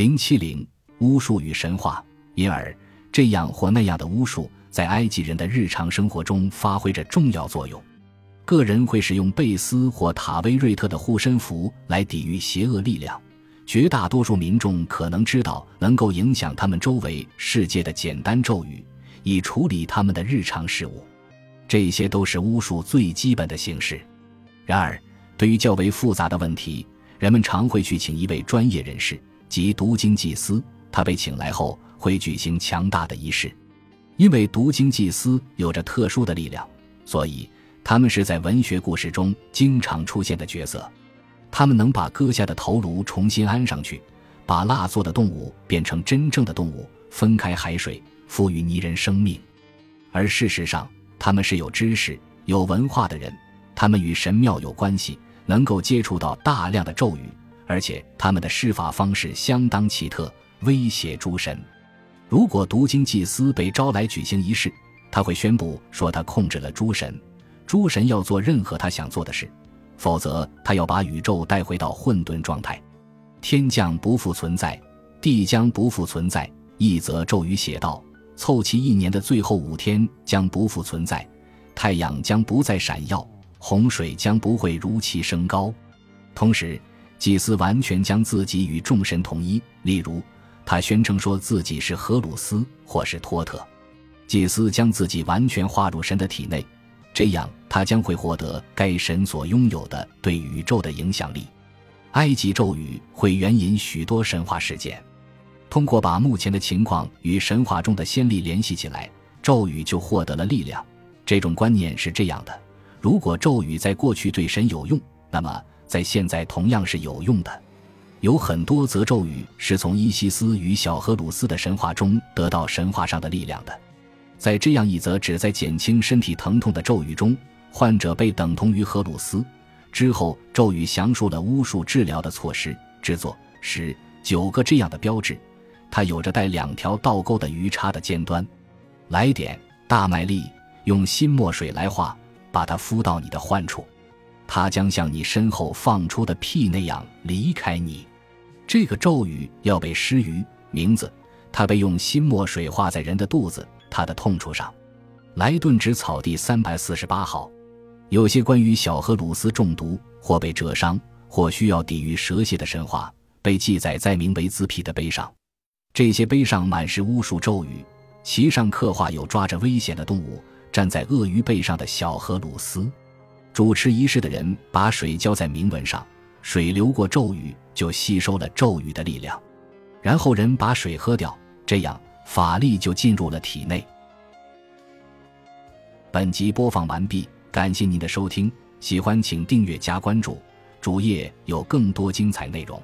零七零巫术与神话，因而这样或那样的巫术在埃及人的日常生活中发挥着重要作用。个人会使用贝斯或塔威瑞特的护身符来抵御邪恶力量。绝大多数民众可能知道能够影响他们周围世界的简单咒语，以处理他们的日常事务。这些都是巫术最基本的形式。然而，对于较为复杂的问题，人们常会去请一位专业人士，即读经祭司。他被请来后会举行强大的仪式，因为读经祭司有着特殊的力量，所以他们是在文学故事中经常出现的角色。他们能把割下的头颅重新安上去，把蜡做的动物变成真正的动物，分开海水，赋予泥人生命。而事实上，他们是有知识、有文化的人，他们与神庙有关系，能够接触到大量的咒语，而且他们的施法方式相当奇特，威胁诸神。如果读经祭司被招来举行仪式，他会宣布说他控制了诸神，诸神要做任何他想做的事。否则，他要把宇宙带回到混沌状态，天将不复存在，地将不复存在。一则咒语写道：凑齐一年的最后五天将不复存在，太阳将不再闪耀，洪水将不会如期升高。同时，祭司完全将自己与众神统一。例如，他宣称说自己是荷鲁斯或是托特，祭司将自己完全划入神的体内。这样，他将会获得该神所拥有的对宇宙的影响力。埃及咒语会援引许多神话事件，通过把目前的情况与神话中的先例联系起来，咒语就获得了力量。这种观念是这样的：如果咒语在过去对神有用，那么在现在同样是有用的。有很多则咒语是从伊西斯与小荷鲁斯的神话中得到神话上的力量的。在这样一则旨在减轻身体疼痛的咒语中，患者被等同于荷鲁斯。之后，咒语详述了巫术治疗的措施，制作十九个这样的标志。它有着带两条倒钩的鱼叉的尖端。来点大麦粒，用新墨水来画，把它敷到你的患处，它将像你身后放出的屁那样离开你。这个咒语要被施于名字，它被用新墨水画在人的肚子。他的痛处上，莱顿纸草地三百四十八号，有些关于小荷鲁斯中毒或被蛰伤或需要抵御蛇蝎的神话，被记载在名为兹皮的碑上。这些碑上满是巫术咒语，其上刻画有抓着危险的动物站在鳄鱼背上的小荷鲁斯。主持仪式的人把水浇在铭文上，水流过咒语就吸收了咒语的力量，然后人把水喝掉，这样。法力就进入了体内。本集播放完毕，感谢您的收听，喜欢请订阅加关注，主页有更多精彩内容。